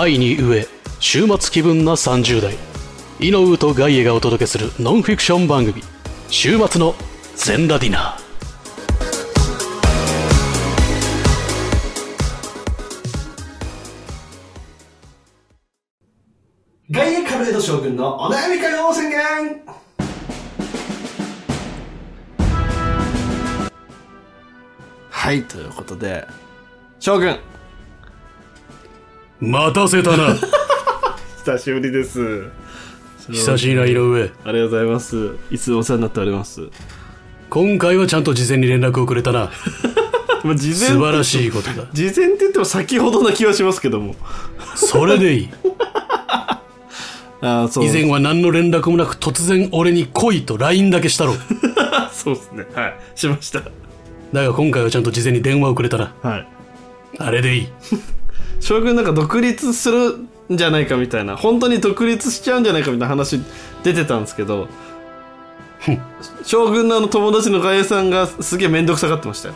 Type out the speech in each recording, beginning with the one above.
愛に飢え週末気分な30代。井上とガイエがお届けするノンフィクション番組。週末の全ラディナー。ガイエカルエド将軍のお悩み会を宣言。はい、ということで、将軍、待たせたな 久しぶりです。久しいな井上ありがとうございます。いつもお世話になっております。今回はちゃんと事前に連絡をくれたな まあ、事素晴らしいことだ事前って言っても先ほどな気はしますけども。それでいいああ、そう。以前は何の連絡もなく突然俺に来いと LINE だけしたろそうですね。はい。しました。だが今回はちゃんと事前に電話をくれたなはい。あれでいい将軍なんか独立するんじゃないかみたいな、本当に独立しちゃうんじゃないかみたいな話出てたんですけど、将軍のあの友達のガエさんがすげえめんどくさがってましたよ。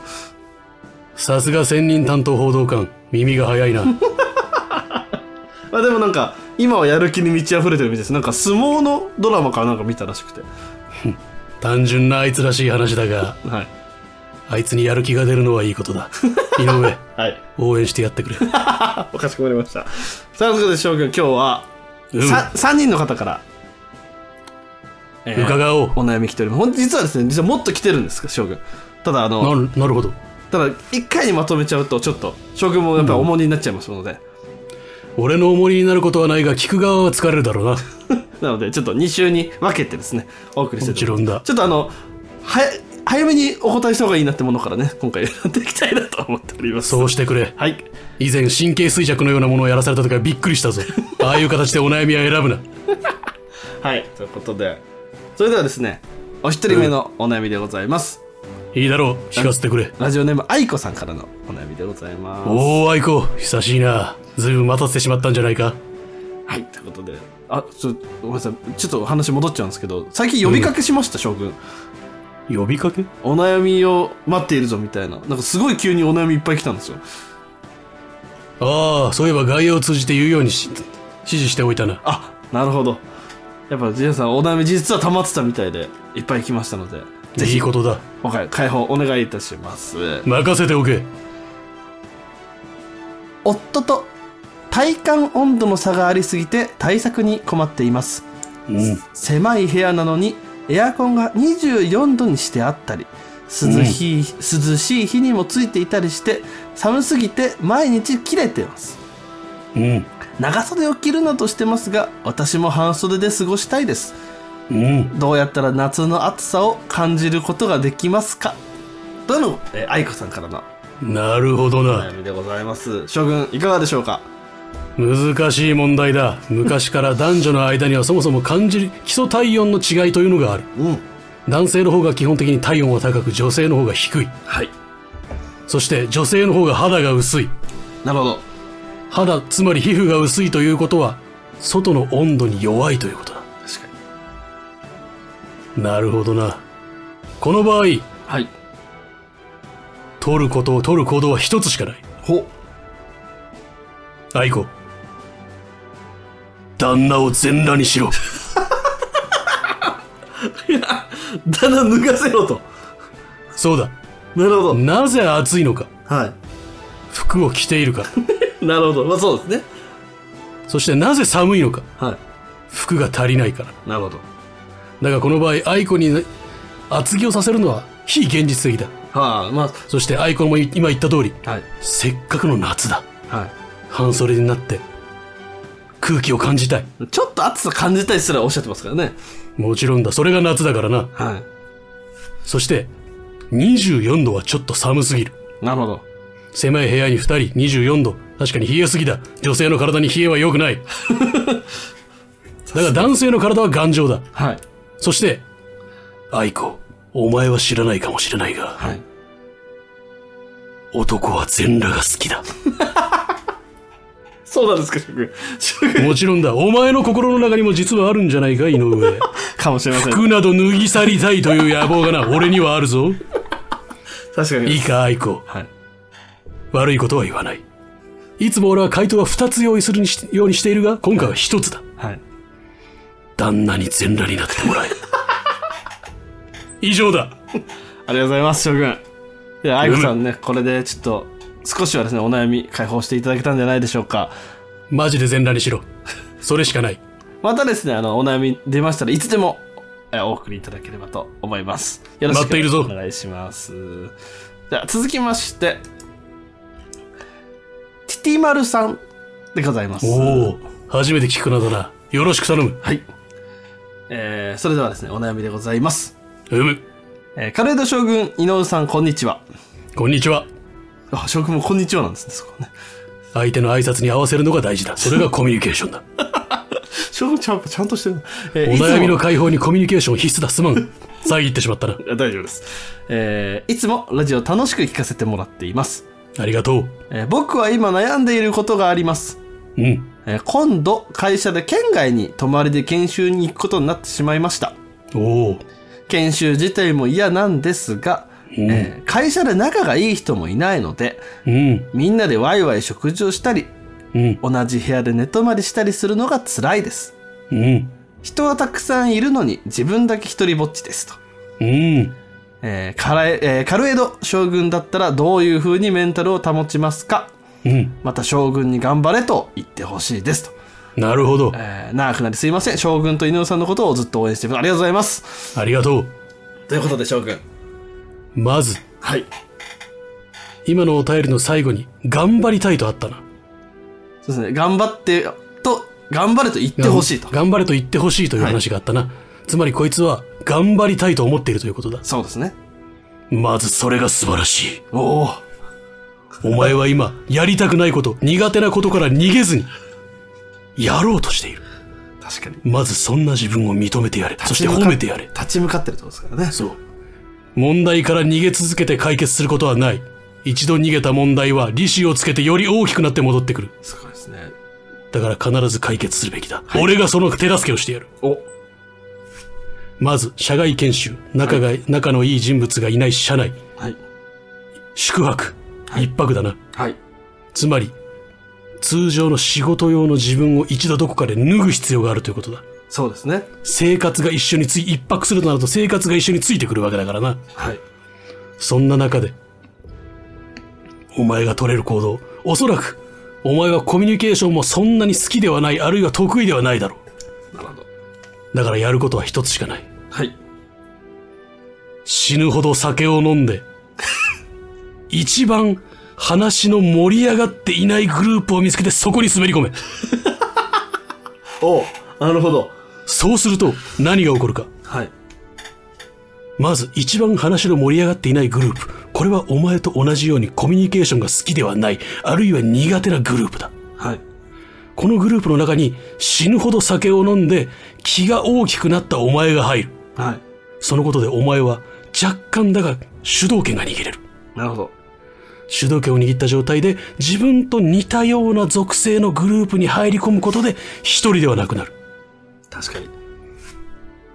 さすが専任担当報道官耳が早いなまあでもなんか、今はやる気に満ち溢れてるみたいです。なんか相撲のドラマかなんか見たらしくて。単純なあいつらしい話だがはい。あいつにやる気が出るのはいいことだ。井上はい。応援してやってくれ。あ、かしこまりました。さあ、ということで将軍、今日は、うん。さ3人の方から、えー伺おう。お悩み来ております。実はですね、実はもっと来てるんです将軍。ただ、あの、ななるほど。ただ、一回にまとめちゃうと、ちょっと、将軍もやっぱり重荷になっちゃいますので、俺の重荷になることはないが聞く側は疲れるだろうな。なので、ちょっと2週に分けてですね、お送りしてもちろんだ。ちょっとあの、はや、早めにお答えした方がいいなってものからね、今回やっていきたいなと思っております。そうしてくれはい。以前神経衰弱のようなものをやらされた時はびっくりしたぞ ああいう形でお悩みは選ぶな はい。ということで、それではですね、お一人目のお悩みでございます。いいだろう聞かせてくれラジオネーム、愛子さんからのお悩みでございます。おお愛子久しいなずいぶん待たせてしまったんじゃないかはい。ということで、あ、ちょ、ごめんなさい。ちょっと話戻っちゃうんですけど、最近呼びかけしました、将軍。呼びかけ？お悩みを待っているぞみたいな。なんかすごい急にお悩みいっぱい来たんですよ。ああそういえば外野を通じて言うようにし指示しておいたなあ、なるほど。やっぱ、ジェイさん、お悩み実は溜まってたみたいで、いっぱい来ましたので、ぜひいい、ことだ今回、解放お願いいたします。任せておけ夫と体感温度の差がありすぎて対策に困っています。うん狭い部屋なのにエアコンが24度にしてあったり涼しい,、涼しい日にもついていたりして寒すぎて毎日切れています。うん。長袖を着るなとしてますが私も半袖で過ごしたいです。うん。どうやったら夏の暑さを感じることができますか？との、えー愛子さんからのなるほどおな悩みでございます。将軍いかがでしょうか？難しい問題だ。昔から男女の間にはそもそも感じる基礎体温の違いというのがある。うん。男性の方が基本的に体温は高く女性の方が低い。はい。そして女性の方が肌が薄い。なるほど。肌つまり皮膚が薄いということは外の温度に弱いということだ。確かに。なるほどな。この場合はい。取ることを取る行動は一つしかない。ほ愛子旦那を全裸にしろ。だんだん脱がせろと。そうだ。なるほど。なぜ暑いのか。は服を着ているから。い なるほど。まあそうですね。そしてなぜ寒いのか。は服が足りないから。いなるほど。だがこの場合愛子にね厚着をさせるのは非現実的だ。はあまそして愛子も今言った通りあはい。せっかくの夏だ。は半袖になって空気を感じたい。いちょっと暑さ感じたいすらおっしゃってますからね。もちろんだ。それが夏だからな。はそして24度はちょっと寒すぎる。いなるほど。狭い部屋に2人24度。確かに冷えすぎだ。女性の体に冷えは良くない。だが男性の体は頑丈だ。はい。そして愛子お前は知らないかもしれないがはい。男は全裸が好きだ そうなんですか職職もちろんだお前の心の中にも実はあるんじゃないか井上 かもしれません服など脱ぎ去りたいという野望がな俺にはあるぞ確かにいいか愛子はい悪いことは言わないいつも俺は回答は2つ用意するにしようにしているが、今回は1つだ。はい。旦那に全裸になってもらえ。以上だ。ありがとうございます、将軍。いや、愛子さんね、これでちょっと、少しはですね、お悩み解放していただけたんじゃないでしょうか。マジで全裸にしろ。それしかない。またですね、あの、お悩み出ましたらいつでも、えお送りいただければと思います。よろしくお願いします。じゃあ、続きまして、ティティマルさんでございます。おお、初めて聞くのだな。よろしく頼む。はい。えー、それではですね、お悩みでございます。うむ。えー、カレード将軍、井上さん、こんにちは。こんにちは。あ、将軍もこんにちはなんですね、そこね。相手の挨拶に合わせるのが大事だ。それがコミュニケーションだ。将軍ちゃんちゃんとしてるな。えーお悩みの解放にコミュニケーション必須だ。すまん。遮ってしまったな。い や大丈夫です。えーいつもラジオ楽しく聞かせてもらっています。ありがとう。えー僕は今悩んでいることがあります。うん。えー今度、会社で県外に泊まりで研修に行くことになってしまいました。おお。研修自体も嫌なんですが、会社で仲がいい人もいないので、うん。みんなでワイワイ食事をしたり、うん。同じ部屋で寝泊まりしたりするのが辛いです。うん。人はたくさんいるのに自分だけ一人ぼっちですと。うん。えーカラエえーカルエド将軍だったらどういう風にメンタルを保ちますかうん。また将軍に頑張れと言ってほしいですと。なるほど。えー長くなりすいません。将軍と井上さんのことをずっと応援してます。ありがとうございます。ありがとう。ということで将軍。まず、はい。今のお便りの最後に、頑張りたいとあったな。そうですね。頑張って、と、頑張れと言ってほしいと。頑張れと言ってほしいという話があったな。つまりこいつは、頑張りたいと思っているということだ。そうですね。まずそれが素晴らしい。おお。お前は今、やりたくないこと、苦手なことから逃げずに、やろうとしている。確かに。まずそんな自分を認めてやれ。そして褒めてやれ。立ち向かってるってことですからね。そう。問題から逃げ続けて解決することはない。一度逃げた問題は利子をつけてより大きくなって戻ってくる。すごいですね。だから必ず解決するべきだ。俺がその手助けをしてやる。お。まず、社外研修。仲が、仲のいい人物がいない社内。はい。宿泊。一泊だな。はい。つまり、通常の仕事用の自分を一度どこかで脱ぐ必要があるということだ。そうですね。生活が一緒につい、一泊するとなると生活が一緒についてくるわけだからな。はい。そんな中で、お前が取れる行動、おそらく、お前はコミュニケーションもそんなに好きではない、あるいは得意ではないだろなるほど。う。だからやることは一つしかない。はい。死ぬほど酒を飲んで、一番話の盛り上がっていないグループを見つけてそこに滑り込め。おなるほど。そうすると何が起こるか。はい。まず一番話の盛り上がっていないグループ。これはお前と同じようにコミュニケーションが好きではない、あるいは苦手なグループだ。はい。このグループの中に死ぬほど酒を飲んで気が大きくなったお前が入る。はい。そのことでお前は若干だが主導権が握れる。なるほど。主導権を握った状態で自分と似たような属性のグループに入り込むことで一人ではなくなる。確かに。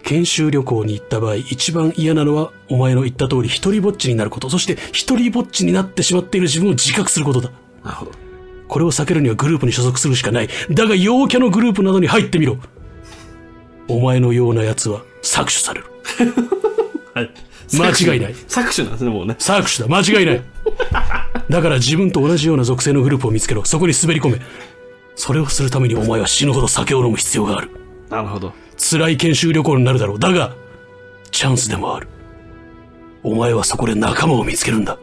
研修旅行に行った場合一番嫌なのはお前の言った通り一人ぼっちになること。そして一人ぼっちになってしまっている自分を自覚することだ。なるほど。これを避けるにはグループに所属するしかない。だが陽キャのグループなどに入ってみろ。お前のような奴は搾取される。はい。間違いない。搾取なんですね、もうね。搾取だ。間違いない。だから自分と同じような属性のグループを見つけろ。そこに滑り込め。それをするためにお前は死ぬほど酒を飲む必要がある。なるほど。辛い研修旅行になるだろう。だが、チャンスでもある。お前はそこで仲間を見つけるんだ。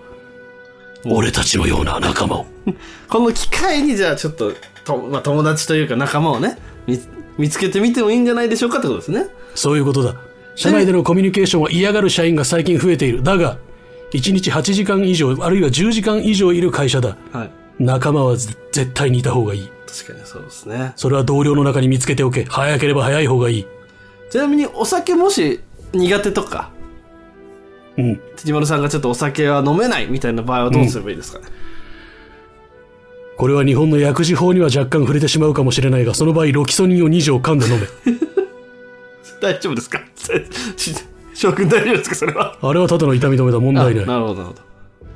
俺たちのような仲間を。この機会にじゃあちょっと、とまあ、友達というか仲間をね、見見つけてみてもいいんじゃないでしょうかってことですね。そういうことだ。社内でのコミュニケーションを嫌がる社員が最近増えている。だが、1日8時間以上、あるいは10時間以上いる会社だ。はい。仲間はぜ絶対にいた方がいい。確かにそうですね。それは同僚の中に見つけておけ。早ければ早い方がいい。ちなみにお酒もし苦手とか、うん。辻丸さんがちょっとお酒は飲めないみたいな場合はどうすればいいですかね？これは日本の薬事法には若干触れてしまうかもしれないが、その場合、ロキソニンを2錠噛んで飲め。大丈夫ですか？ち将軍大丈夫ですか？それは。あれはただの痛み止めだ。問題ない。なるほど、なるほど。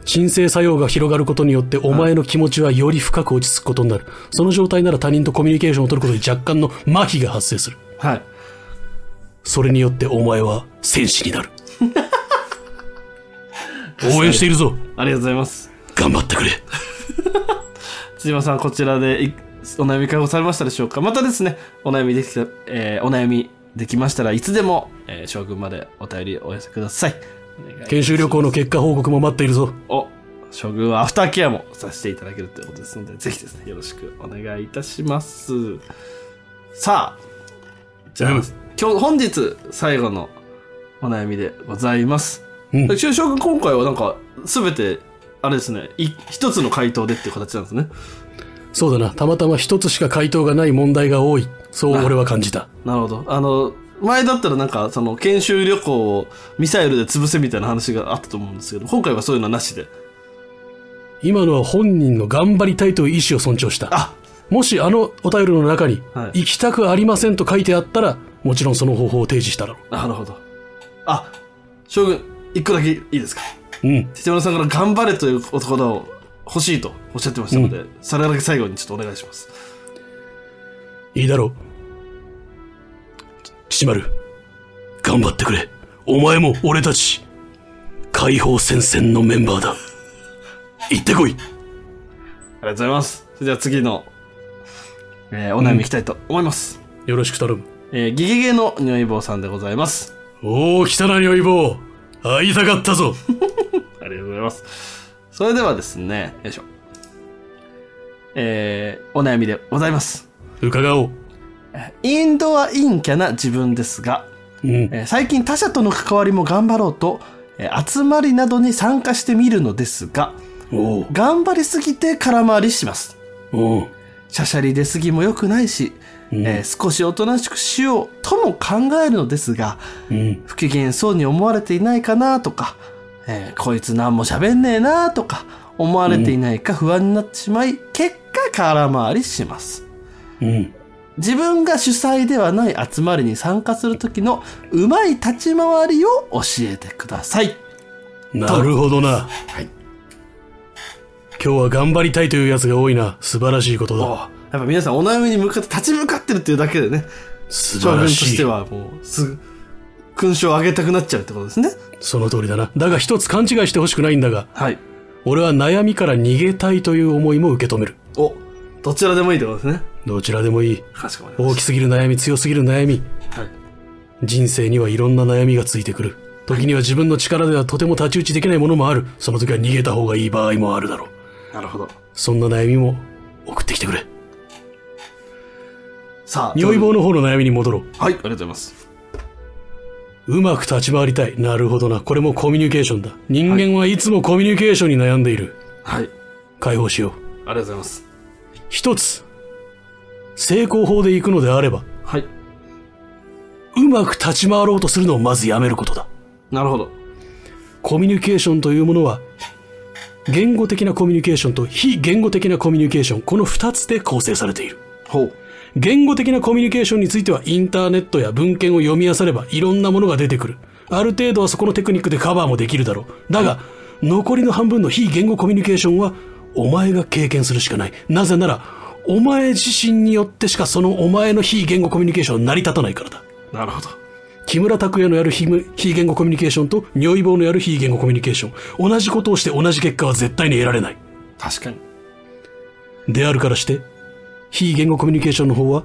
鎮静作用が広がることによってお前の気持ちはより深く落ち着くことになる。その状態なら他人とコミュニケーションを取ることに若干の麻痺が発生する。はい。それによってお前は戦士になる。応援しているぞ。ありがとうございます。頑張ってくれ。辻間さん、こちらでいお悩み解放されましたでしょうか？またですね、お悩みできた、えーお悩みできましたらいつでも、えー将軍までお便りお寄せください。研修旅行の結果報告も待っているぞ。お将軍はアフターケアもさせていただけるということですので、ぜひですね、よろしくお願いいたします。さあ、じゃあ、うん今日、本日最後のお悩みでございます。うん将軍、今回はなんか、すべて、あれですね、い一つの回答でっていう形なんですね。そうだな。たまたま一つしか回答がない問題が多い。そう俺は感じた。なるほど。あの、前だったらなんか、その、研修旅行をミサイルで潰せみたいな話があったと思うんですけど、今回はそういうのはなしで。今のは本人の頑張りたいという意思を尊重した。あもしあのお便りの中に、はい行きたくありませんと書いてあったら、もちろんその方法を提示しただろなるほど。あ、将軍、一個だけいいですか？う。うん。手村さんから頑張れという言葉を欲しいとおっしゃってましたので、それだけ最後にちょっとお願いします。いいだろう。岸丸、頑張ってくれ。お前も俺たち、解放戦線のメンバーだ。行ってこい。ありがとうございます。それでは次の、えーお悩みいきたいと思います。よろしく頼む。えーギゲゲの如意棒さんでございます。おー、来たな、如意棒。会いたかったぞ。ありがとうございます。それではですね、よいしょ。えーお悩みでございます。伺おう。インドア陰キャな自分ですが、うん。えー最近他者との関わりも頑張ろうと、えー集まりなどに参加してみるのですが。頑張りすぎて空回りします。しゃしゃり出すぎも良くないし、えー少しおとなしくしようとも考えるのですが、うん。不機嫌そうに思われていないかなとか、えーこいつ何も喋んねえなとか、思われていないか不安になってしまい、結果空回りします。うん。自分が主催ではない集まりに参加する時のうまい立ち回りを教えてください。なるほどな。はい。今日は頑張りたいというやつが多いな。素晴らしいことだ。やっぱ皆さんお悩みに向かって立ち向かってるっていうだけでね、素晴らしい。してはもうすぐ勲章を上げたくなっちゃうってことですね。その通りだな。だが一つ勘違いしてほしくないんだが、はい。俺は悩みから逃げたいという思いも受け止める。お、どちらでもいいってことですね。どちらでもいい。大きすぎる悩み、強すぎる悩み。た。はい。人生にはいろんな悩みがついてくる。時には自分の力ではとても太刀打ちできないものもある。その時は逃げた方がいい場合もあるだろう。なるほど。そんな悩みも送ってきてくれ。さあ、如意棒の方の悩みに戻ろう。はい、ありがとうございます。うまく立ち回りたい。なるほどな。これもコミュニケーションだ。人間はいつもコミュニケーションに悩んでいる。はい、解放しよう。ありがとうございます。一つ。成功法で行くのであれば、はい、うまく立ち回ろうとするのをまずやめることだ。なるほど。コミュニケーションというものは、言語的なコミュニケーションと非言語的なコミュニケーション、この二つで構成されている。ほう。言語的なコミュニケーションについてはインターネットや文献を読み漁ればいろんなものが出てくる。ある程度はそこのテクニックでカバーもできるだろう。だが、残りの半分の非言語コミュニケーションはお前が経験するしかない。なぜなら、お前自身によってしかそのお前の非言語コミュニケーションは成り立たないからだ。なるほど。木村拓哉のやる非非言語コミュニケーションと如意棒のやる非言語コミュニケーション。同じことをして同じ結果は絶対に得られない。確かに。であるからして、非言語コミュニケーションの方は、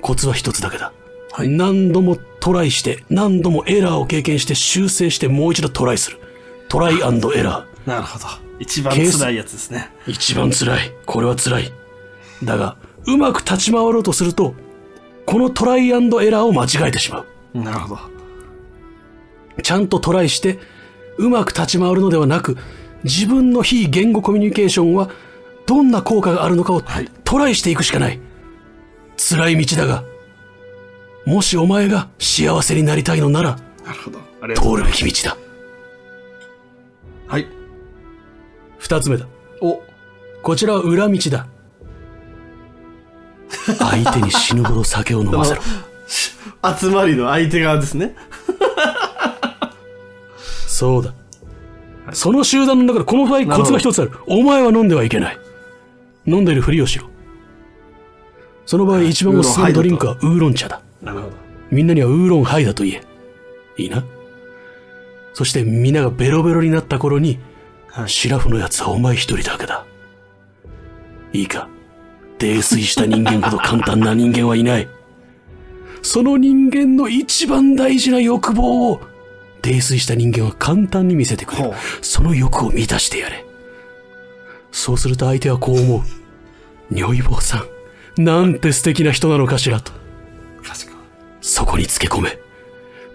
コツは一つだけだ。はい何度もトライして、何度もエラーを経験して修正してもう一度トライする。トライエラー。なるほど。一番辛いやつですね。一番辛い。これは辛い。だが、うまく立ち回ろうとすると、このトライエラーを間違えてしまう。なるほど。ちゃんとトライして、うまく立ち回るのではなく、自分の非言語コミュニケーションは、どんな効果があるのかをはいトライしていくしかない。辛い道だが、もしお前が幸せになりたいのなら、なるほど。通る。べき道だ。はい。二つ目だ。お、こちらは裏道だ。相手に死ぬほど酒を飲ませろ。集まりの相手側ですね。そうだ。その集団の中でこの場合コツが一つある。お前は飲んではいけない。飲んでるふりをしろ。その場合一番おすすめのドリンクはウーロン茶だ。なるほど。みんなにはウーロンハイだと言え。いいな。そしてみんながベロベロになった頃に、はいシラフのやつはお前一人だけだ。いいか？泥酔した人間ほど簡単な人間はいない。その人間の一番大事な欲望を、泥酔した人間は簡単に見せてくれる。その欲を満たしてやれ。そうすると相手はこう思う。如意棒さん、なんて素敵な人なのかしらと。確かに。そこにつけ込め。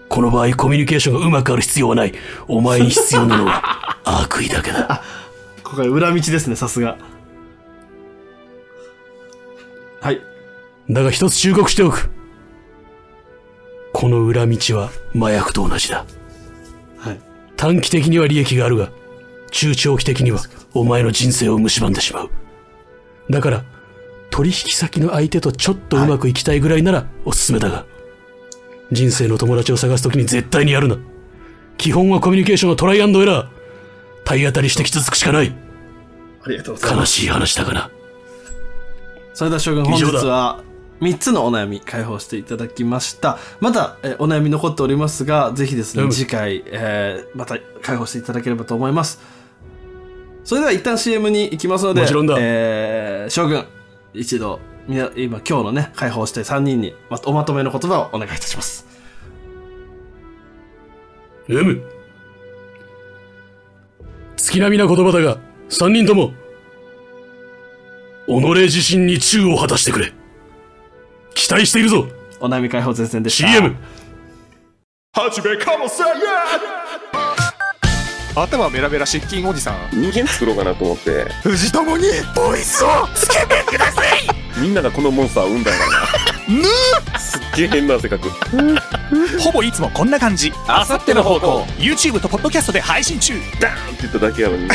この場合コミュニケーションがうまくある必要はない。お前に必要なのは悪意だけだ。ここは裏道ですね、さすが。だが一つ忠告しておく。この裏道は麻薬と同じだ。はい。短期的には利益があるが、中長期的にはお前の人生を蝕んでしまう。だから、取引先の相手とちょっとうまくいきたいぐらいならおすすめだが、人生の友達を探すときに絶対にやるな。基本はコミュニケーションはトライアンドエラー。体当たりしてき続くしかない。ありがとうございます。悲しい話だから。それでは将軍本日は3つのお悩み解放していただきました。まだ、えーお悩み残っておりますが、ぜひですね、うん次回、えーまた解放していただければと思います。それでは一旦 CM に行きますので、もちろんだえー将軍、一度、みな今今日のね、解放して3人にまおまとめの言葉をお願いいたします。M。月並みな言葉だが、三人とも、己自身に忠を果たしてくれ。期待しているぞ。お悩み解放前線でした。!CM! 頭ベラベラ失禁おじさん。人間作ろうかなと思って。藤友にボイスをつけてください。みんながこのモンスターを生んだんだな。すっげえ変な性格ほぼいつもこんな感じ。あさっての方向。YouTube とポッドキャストで配信中。ダーンって言っただけやのにね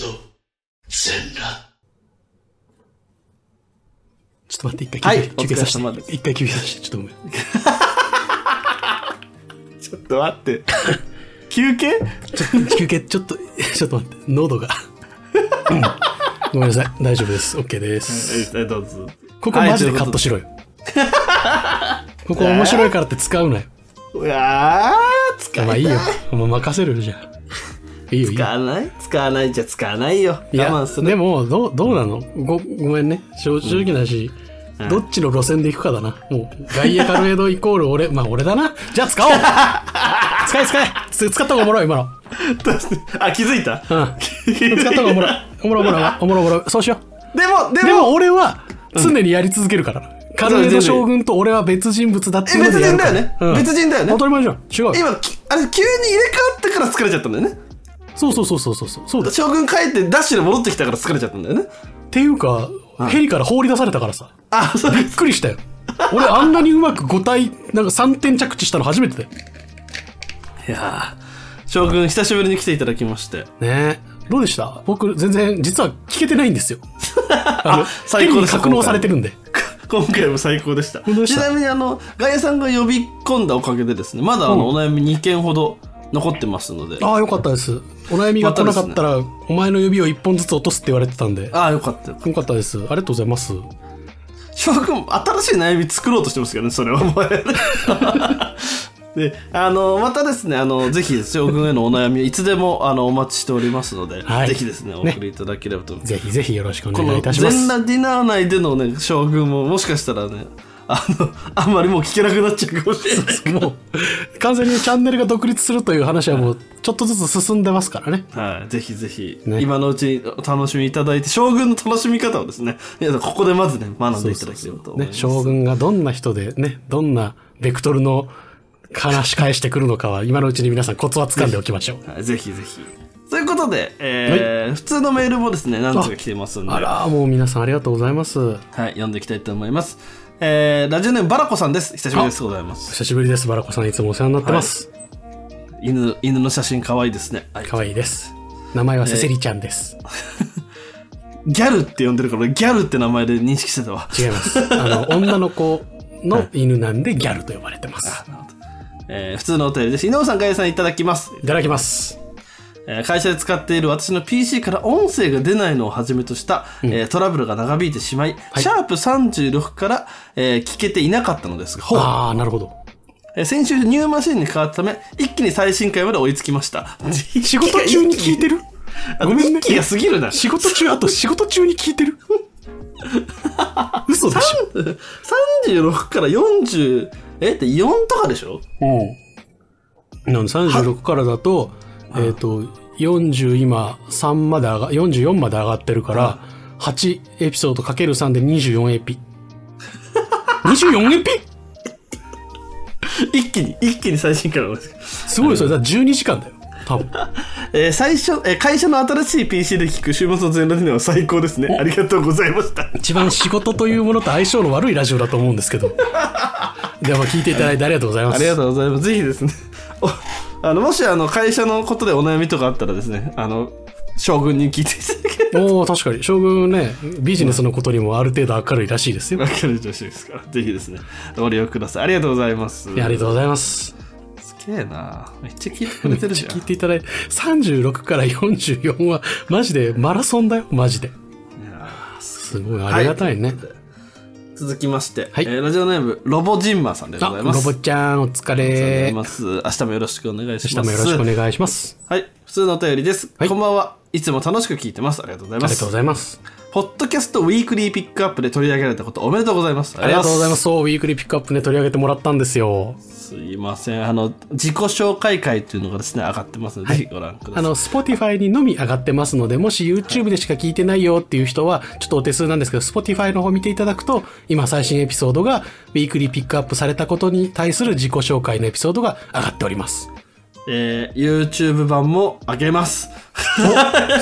の全裸。ちょっと待って、一回はい休憩させて。一回休憩させて、ちょっとごめん。ちょっと待って。休憩？休憩、ちょっと、ちょっと待って、喉が。うんごめんなさい、大丈夫です。OK です。えどうぞ。ここマジでカットしろよ。ここ面白いからって使うなよ。うわー、使いたまあいいよ。もう任せるよ、じゃあ。いい。使わない？使わないじゃ使わないよ。いや我慢す、る。でも、どう、どうなの？ご、ごめんね。正正直なし、うんどっちの路線で行くかだな。もう、ガイアカルエドイコール俺、まあ俺だな。じゃあ使おう 使え使えつ使った方がおもろい、今の。あ、気づいた？うん。使った方がおもろい。おもろいおもろいおもろいおもろい。そうしよう。でも、ででもも、俺は、常にやり続けるからな。カルエド将軍と俺は別人物だって別人だよね別人だよね当たり前じゃん。違うよ。今、きあれ、急に入れ替わってから疲れちゃったんだよね。そうそうそうそうそうそう。将軍帰ってダッシュで戻ってきたから疲れちゃったんだよね。っていうか、ヘリから放り出されたからさ。あ、そうびっくりしたよ。俺あんなにうまく5体、なんか3点着地したの初めてだよ。いやー将軍、久しぶりに来ていただきまして。ねえ。どうでした？僕、全然、実は聞けてないんですよ。あの、最高で格納されてるんで。今回も最高でした。ちなみに、あの、ガイアさんが呼び込んだおかげでですね、まだあの、うんお悩み2件ほど残ってますので。ああ、よかったです。お悩みが来なかったら、お前の指を1本ずつ落とすって言われてたんで。ああ、よかったよ。よかったです。ありがとうございます。将軍、新しい悩み作ろうとしてますけどね、それはもう。で、あの、またですね、あの、ぜひ、将軍へのお悩み、いつでも、あの、お待ちしておりますので、はいぜひですね、おね送りいただければと。ぜひぜひよろしくお願いいたします。全裸ディナー内でのね、将軍も、もしかしたらね、あの、あんまりもう聞けなくなっちゃうかもしれない。もう、完全にチャンネルが独立するという話はもう、ちょっとずつ進んでますからね。はい、ぜひぜひ、ね今のうちにお楽しみいただいて、将軍の楽しみ方をですね、皆さんここでまずね、学んでいただければと思いねま、す。将軍がどんな人で、ね、どんなベクトルの話し返してくるのかは、今のうちに皆さんコツは掴んでおきましょう。はい、ぜひぜひ。ということで、えー普通のメールもですね、何つか来てますんで、あら、もう皆さんありがとうございます。はい、読んでいきたいと思います。えーラジオネームバラコさんです。久しぶりです。ございます。久しぶりです。バラコさんいつもお世話になってます。犬、犬の写真可愛いですね。はい可愛いです。名前はセセリちゃんです。ギャルって呼んでるから、俺ギャルって名前で認識してたわ。違います。あの、女の子の犬なんでギャルと呼ばれてます。えー普通のお便りです。井上さん、ガイさんいただきます。いただきます。えー会社で使っている私の PC から音声が出ないのをはじめとした、えートラブルが長引いてしまい、シャープ36から、えー聞けていなかったのですが、ああ、なるほど。えー先週ニューマシンに変わったため、一気に最新回まで追いつきました。仕事中に聞いてる？ごめんね一。気が過ぎるな。仕事中、あと仕事中に聞いてる？嘘でしょ？36から40、えって4とかでしょ？うん。なんで36からだと、えっ、と、40今3まで上が、44まで上がってるから、8エピソードかける3で24エピ。24エピ？一気に、一気に最新回まで。すごいそれ。だから12時間だよ。多分。えー最初、えー会社の新しい PC で聞く週末の全ラジオは最高ですね。ありがとうございました。一番仕事というものと相性の悪いラジオだと思うんですけど。でも聞いていただいてありがとうございます。ありがとうございます。ぜひですね。おあの、もしあの、会社のことでお悩みとかあったらですね、あの、将軍に聞いていただければおお確かに。将軍ね、ビジネスのことにもある程度明るいらしいですよ。わかる女子ですから、ぜひですね、ご利用ください。ありがとうございます。いやありがとうございます。すげえなめっちゃ聞いてくれてるじゃん。聞いていただいて、36から44は、マジでマラソンだよ、マジで。いやすごい、ありがたいね。続きまして、はいえーラジオネーム、ロボジンマーさんでございます。ボちゃん、お疲れ。ます。明日もよろしくお願いし明日ます。もよろしくお願いします。はい、普通のお便りです。はいこんばんは。いつも楽しく聞いてます。ありがとうございます。ありがとうございます。ポッドキャストウィークリーピックアップで取り上げられたことおめでとうございます。ありがとうございます。そう、ウィークリーピックアップね、取り上げてもらったんですよ。すいません。あの、自己紹介会っていうのがですね、上がってますので、ぜひご覧ください。あの、Spotify にのみ上がってますので、もし YouTube でしか聞いてないよっていう人は、ちょっとお手数なんですけど、Spotify の方見ていただくと、今最新エピソードが、ウィークリーピックアップされたことに対する自己紹介のエピソードが上がっております。えー、YouTube 版も上げます。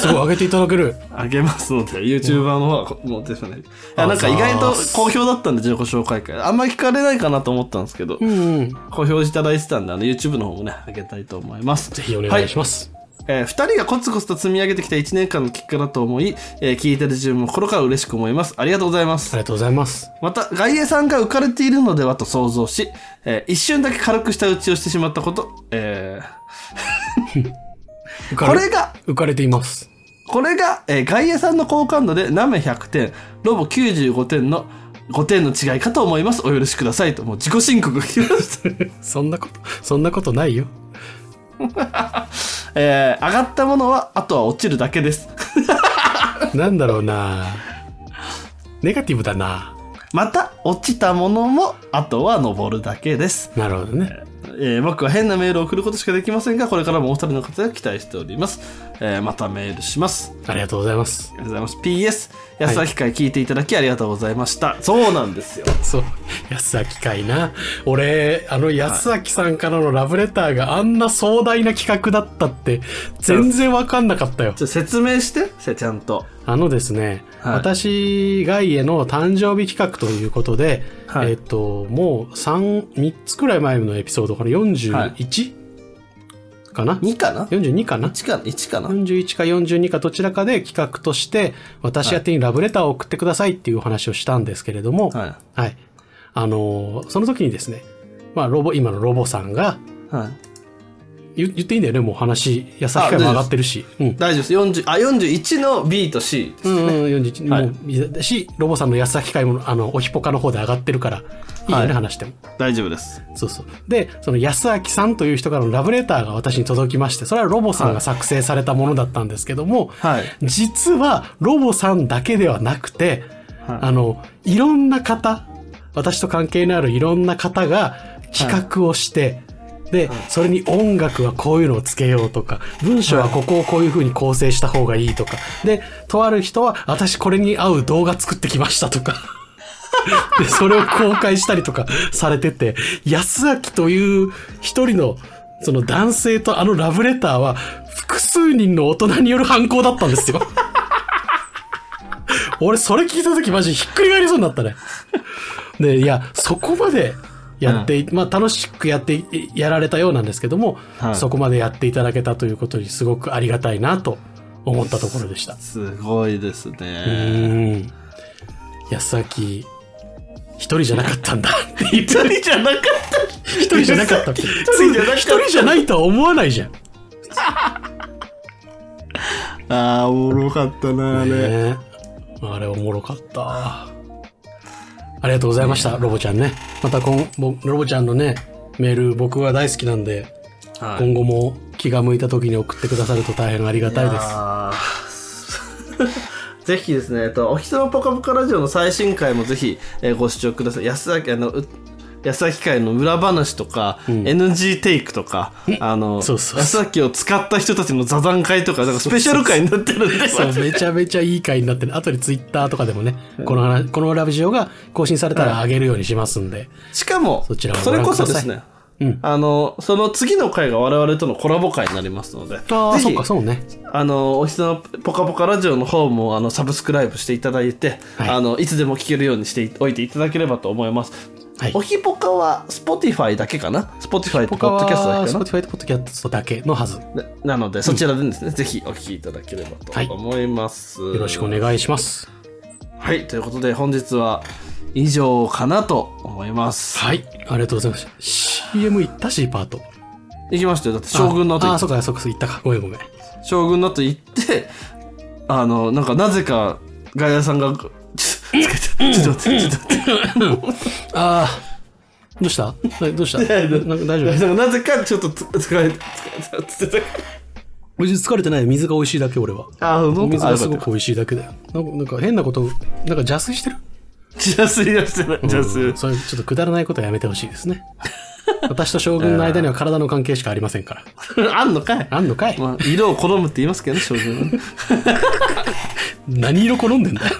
すごい上げていただける。上げますので、YouTube 版の方はもうですね。いやなんか意外と好評だったんで、自己紹介会。あんまり聞かれないかなと思ったんですけど、うんうん。好評いただいてたんで、あの、YouTube の方もね、上げたいと思います。ぜひお願いします。えー二人がコツコツと積み上げてきた1年間の結果だと思い、えー聞いてる自分も心から嬉しく思います。ありがとうございますあ。りがとうございます。また、外衛さんが浮かれているのではと想像し、えー一瞬だけ軽くした打ちをしてしまったこと、えー これが、浮かれています。これが、えー外衛さんの好感度でナメ100点、ロボ95点の5点の違いかと思います。お許しくださいと、もう自己申告が来ました。そんなこと、そんなことないよ。えー上がったものは、あとは落ちるだけです。なんだろうなネガティブだなまた、落ちたものも、あとは登るだけです。なるほどね。えー僕は変なメールを送ることしかできませんが、これからもお二人の活躍期待しております。えーまたメールします。ありがとうございます。ありがとうございます。PS、安明会聞いていただきありがとうございました。そうなんですよ。そう。安明かいな。俺、あの安明さんからのラブレターがあんな壮大な企画だったって、全然わかんなかったよ。ちょ説明して、せちゃんと。あのですね、はい私、ガイエの誕生日企画ということで、はいえっと、もう3、3つくらい前のエピソードかな ?41?、かな？2かな ?42 かな ?1 かな ?1 かな？41か42かどちらかで企画として、私宛てにラブレターを送ってくださいっていうお話をしたんですけれども、ははい。あのーその時にですね、まあ、ロボ、今のロボさんが、い。はい。言言っていいんだよね、もう話、優し会も上がってるし。うん。大丈夫です。40、あ、41の B と C です。うんうん、41、はいもし、ロボさんの安崎会も、あの、おひぽかの方で上がってるから、いいよね、はい話しても。大丈夫です。そうそう。で、その安明さんという人からのラブレターが私に届きまして、それはロボさんが作成されたものだったんですけども、はい。実はロボさんだけではなくて、はいあの、いろんな方、私と関係のあるいろんな方が企画をして、で、それに音楽はこういうのをつけようとか、文章はここをこういう風に構成した方がいいとか、で、とある人は私これに合う動画作ってきましたとか、で、それを公開したりとかされてて、安明という一人の、その男性とあのラブレターは、複数人の大人による犯行だったんですよ。俺、それ聞いた時マジひっくり返りそうになったね。で、いや、そこまでやって、まあ楽しくやって、やられたようなんですけども、はいそこまでやっていただけたということにすごくありがたいなと思ったところでした。すごいですうね。ーん。安明、一人じゃなかったんだ一人じゃなかっ一人じゃなかった。一人じゃなかった一人じゃないとは思わないじゃん。た。ああ、おもろかったな、あれ。ねあれおもろかった。ありがとうございました、ロボちゃんね。また今、ぼロボちゃんのね、メール僕は大好きなんで、はい今後も気が向いた時に送ってくださると大変ありがたいです。ぜひですね、えっと、おひとのぽかぽかラジオの最新回もぜひ、えーご視聴ください。安崎、あの、う安崎会の裏話とか、NG テイクとか、あの、そうそう安崎を使った人たちの座談会とか、なんかスペシャル回になってるんで、そう、めちゃめちゃいい回になってる。後でツイッターとかでもね、この話、このラブジオが更新されたら上げるようにしますんで。しかも、そちらをそれこそですね、うんあの、その次の回が我々とのコラボ回になりますので、ああ、ぜひそっか、そうね。あの、おひつのぽかぽかラジオの方も、あの、サブスクライブしていただいて、はいあの、いつでも聞けるようにしておいていただければと思います。はいおひぽかは、Spotify だけかな ?Spotify と他 Podcast は、だけか Spotify と Podcast だけのはず。よななので、そちらでですね、ぜひお聞きいただければと思います。ろしくお願いします。はい、ということで、本日は以上かなと思います。はい。ありがとうございます。CM 行ったし、パート。行きましたよ。だって、将軍の後ああ、そっか、そっか、行ったか。ごめんごめん。将軍の後行って、あの、なんかなぜか、ガヤさんが、ちょつけ、ちょっと待って、ちょっと待って。ああ、どうしたどうしたなんか大丈夫なんかなぜかちょっとつ疲れ、疲れたつって。別に疲れて。ない。水が美味しいだけ、俺は。あ。あ、水がすごく美味しいだけだよ。なんかなんか変なこと、なんか邪推して。る邪推はして。ない。邪推。そういうちょっとくだらないことはやめて。ほしいですね。私と将軍の間には体の関係しかありませんから。あんのかいあんのかいまあ、色を好むって言いますけどね、将軍 何色好んでんだよ。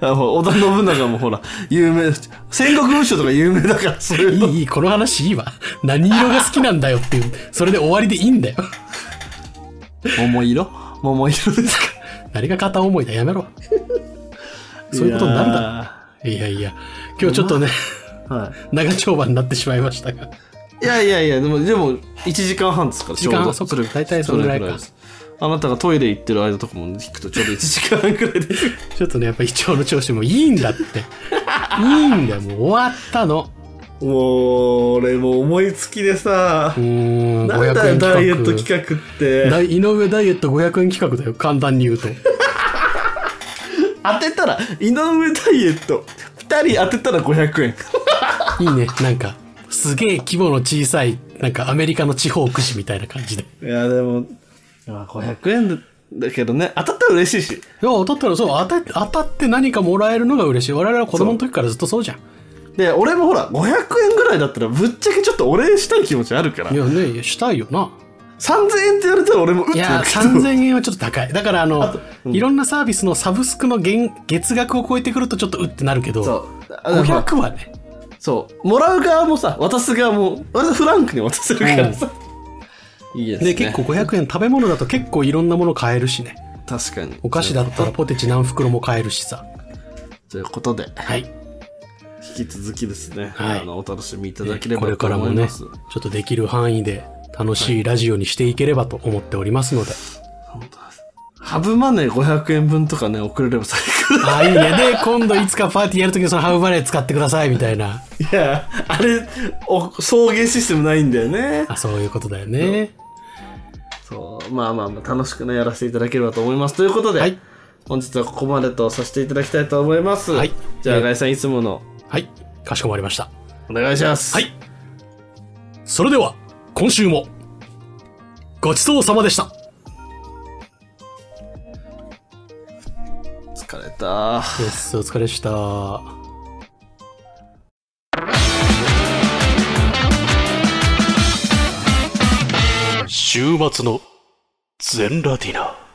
織田信長もほら、有名、戦国武将とか有名だから、そういうの。いい、いい、この話いいわ。何色が好きなんだよっていう、それで終わりでいいんだよ。桃色？桃色ですか？何が片思いだ、やめろ。そういうことになるだろ。いやいや、今日ちょっとね、は長丁場になってしまいましたが。い。いやいやいや、でも、でも、1時間半ですから、時間ちょうどそっか大体それぐらいかですあなたがトイレ行ってる間とかも聞くとちょうど1時間半くらいです。ちょっとね、やっぱ胃腸の調子もいいんだって。いいんだよ、もう終わったの。もう、俺もう思いつきでさう、ーん、なんだよ、500円ダイエット企画。って。井上ダイエット500円企画だよ、簡単に言うと。当てたら、井上ダイエット、2人当てたら500円。いいね、なんか、すげえ規模の小さい、なんかアメリカの地方区市みたいな感じで。いいや、でも、まあ500円だだけどね、当たったら嬉しいし。や、当たったらそう、当た当たって何かもらえるのが嬉しい。我々は子供の時からずっとそうじゃん。で、俺もほら、500円ぐらいだったら、ぶっちゃけちょっとお礼したい気持ちあるからい。やね、いやしたいよな。3000円って言われたら俺も、うっいや、てなるけど3000円はちょっと高い。だからあの、とうんいろんなサービスのサブスクの月月額を超えてくるとちょっとうってなるけど、そう。あの500はね、そう。もらう側もさ、渡す側も、私フランクに渡せるからさ。いいですね。で、結構500円食べ物だと結構いろんなもの買えるしね。確かに。お菓子だったらポテチ何袋も買えるしさ。ということで、はい。引き続きですね、はいあの、お楽しみいただけれこればとからもね、思います。ちょっとできる範囲で楽しいラジオにしていければと思っておりますので。ハブマネー500円分とかね、送れれば最。ああ、いいね。で、今度いつかパーティーやるときにそのハブバレー使ってくださいみたいな。いや、あれ、お送迎システムないんだよね。あ、そういうことだよね。そう、まあまあまあ、楽しくね、やらせていただければと思います。ということで、はい本日はここまでとさせていただきたいと思います。はいじゃあ、えーガイさん、いつもの、はい。かしこまりました。お願いします。はい。それでは、今週も、ごちそうさまでした。です。お疲れでした。週末の全ラディナー。